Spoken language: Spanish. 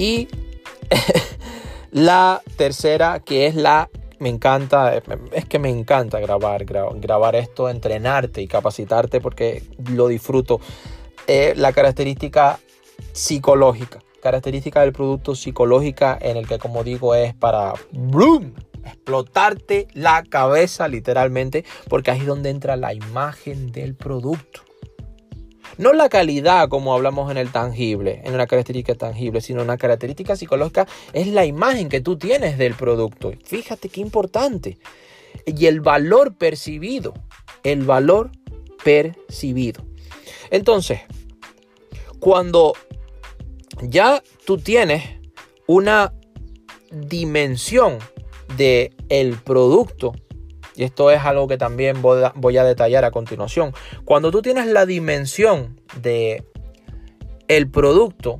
Y la tercera, que es la me encanta, es que me encanta grabar, grabar esto, entrenarte y capacitarte porque lo disfruto. Eh, la característica psicológica, característica del producto psicológica en el que como digo es para boom, explotarte la cabeza literalmente porque ahí es donde entra la imagen del producto. No la calidad como hablamos en el tangible, en una característica tangible, sino una característica psicológica es la imagen que tú tienes del producto. Fíjate qué importante. Y el valor percibido, el valor percibido. Entonces, cuando ya tú tienes una dimensión de el producto y esto es algo que también voy a, detallar a continuación. Cuando tú tienes la dimensión de el producto,